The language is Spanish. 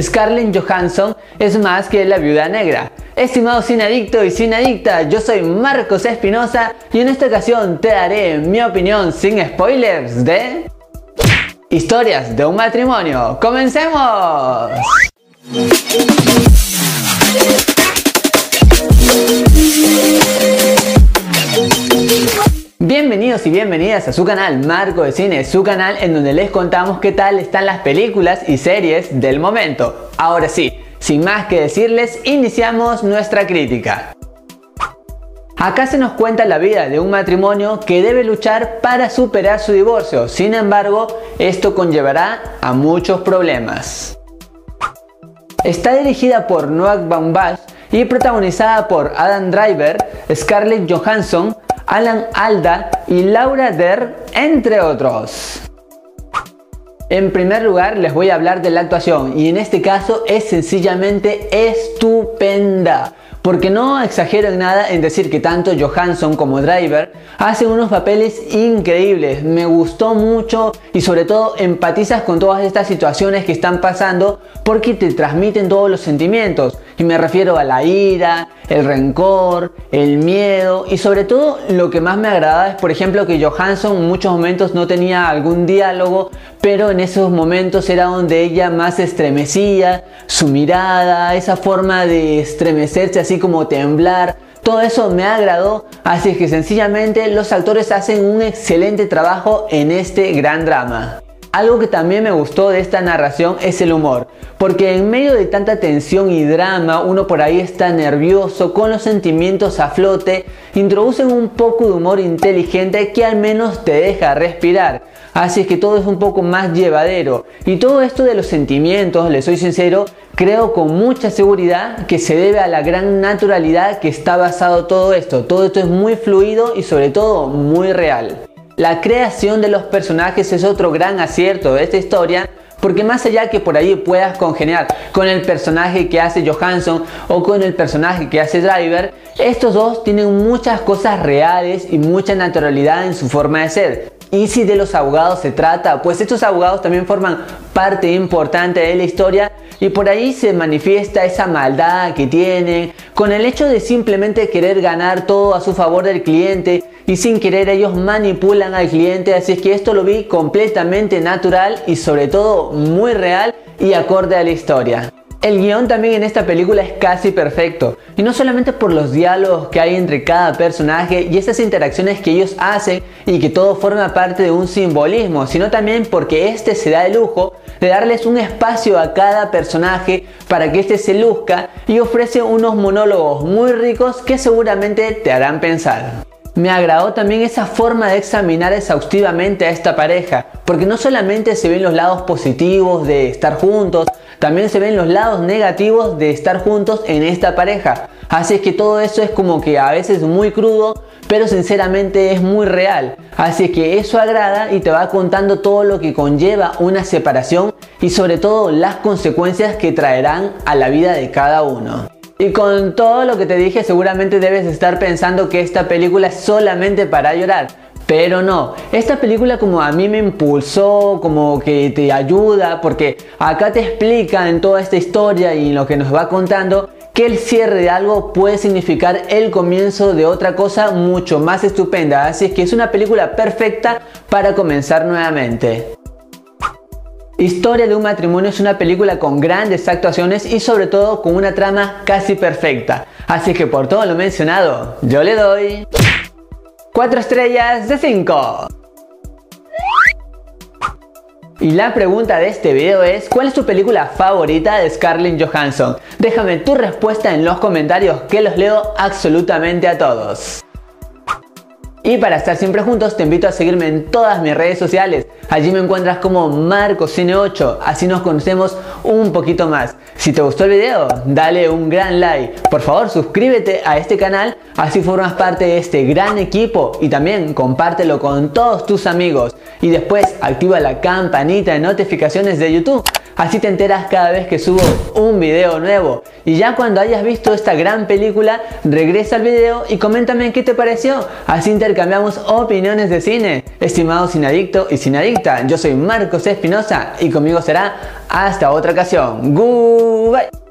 Scarlett Johansson es más que la viuda negra. Estimado sin adicto y sin adicta, yo soy Marcos Espinosa y en esta ocasión te daré mi opinión sin spoilers de Historias de un matrimonio. ¡Comencemos! Bienvenidos y bienvenidas a su canal Marco de Cine, su canal en donde les contamos qué tal están las películas y series del momento. Ahora sí, sin más que decirles, iniciamos nuestra crítica. Acá se nos cuenta la vida de un matrimonio que debe luchar para superar su divorcio, sin embargo, esto conllevará a muchos problemas. Está dirigida por Noah Baumbach y protagonizada por Adam Driver, Scarlett Johansson, Alan Alda y Laura Der, entre otros. En primer lugar les voy a hablar de la actuación y en este caso es sencillamente estupenda. Porque no exagero en nada en decir que tanto Johansson como Driver hacen unos papeles increíbles. Me gustó mucho y sobre todo empatizas con todas estas situaciones que están pasando porque te transmiten todos los sentimientos. Y me refiero a la ira, el rencor, el miedo. Y sobre todo lo que más me agrada es por ejemplo que Johansson en muchos momentos no tenía algún diálogo, pero en esos momentos era donde ella más estremecía, su mirada, esa forma de estremecerse así como temblar, todo eso me agradó, así que sencillamente los actores hacen un excelente trabajo en este gran drama. Algo que también me gustó de esta narración es el humor, porque en medio de tanta tensión y drama, uno por ahí está nervioso, con los sentimientos a flote, introducen un poco de humor inteligente que al menos te deja respirar. Así es que todo es un poco más llevadero. Y todo esto de los sentimientos, le soy sincero, creo con mucha seguridad que se debe a la gran naturalidad que está basado todo esto. Todo esto es muy fluido y sobre todo muy real. La creación de los personajes es otro gran acierto de esta historia porque más allá que por ahí puedas congeniar con el personaje que hace Johansson o con el personaje que hace Driver, estos dos tienen muchas cosas reales y mucha naturalidad en su forma de ser. Y si de los abogados se trata, pues estos abogados también forman parte importante de la historia y por ahí se manifiesta esa maldad que tienen con el hecho de simplemente querer ganar todo a su favor del cliente y sin querer ellos manipulan al cliente, así es que esto lo vi completamente natural y sobre todo muy real y acorde a la historia. El guion también en esta película es casi perfecto, y no solamente por los diálogos que hay entre cada personaje y esas interacciones que ellos hacen y que todo forma parte de un simbolismo, sino también porque este se da el lujo de darles un espacio a cada personaje para que este se luzca y ofrece unos monólogos muy ricos que seguramente te harán pensar. Me agradó también esa forma de examinar exhaustivamente a esta pareja, porque no solamente se ven los lados positivos de estar juntos, también se ven los lados negativos de estar juntos en esta pareja. Así es que todo eso es como que a veces muy crudo, pero sinceramente es muy real. Así es que eso agrada y te va contando todo lo que conlleva una separación y sobre todo las consecuencias que traerán a la vida de cada uno. Y con todo lo que te dije seguramente debes estar pensando que esta película es solamente para llorar. Pero no, esta película como a mí me impulsó, como que te ayuda, porque acá te explica en toda esta historia y en lo que nos va contando que el cierre de algo puede significar el comienzo de otra cosa mucho más estupenda. Así es que es una película perfecta para comenzar nuevamente. Historia de un matrimonio es una película con grandes actuaciones y sobre todo con una trama casi perfecta. Así que por todo lo mencionado, yo le doy 4 estrellas de 5. Y la pregunta de este video es, ¿cuál es tu película favorita de Scarlett Johansson? Déjame tu respuesta en los comentarios que los leo absolutamente a todos. Y para estar siempre juntos te invito a seguirme en todas mis redes sociales. Allí me encuentras como MarcoCine8, así nos conocemos un poquito más. Si te gustó el video, dale un gran like. Por favor, suscríbete a este canal Así formas parte de este gran equipo y también compártelo con todos tus amigos. Y después activa la campanita de notificaciones de YouTube. Así te enteras cada vez que subo un video nuevo. Y ya cuando hayas visto esta gran película, regresa al video y coméntame qué te pareció. Así intercambiamos opiniones de cine. Estimado sinadicto y sinadicta, yo soy Marcos Espinosa y conmigo será hasta otra ocasión. Goodbye.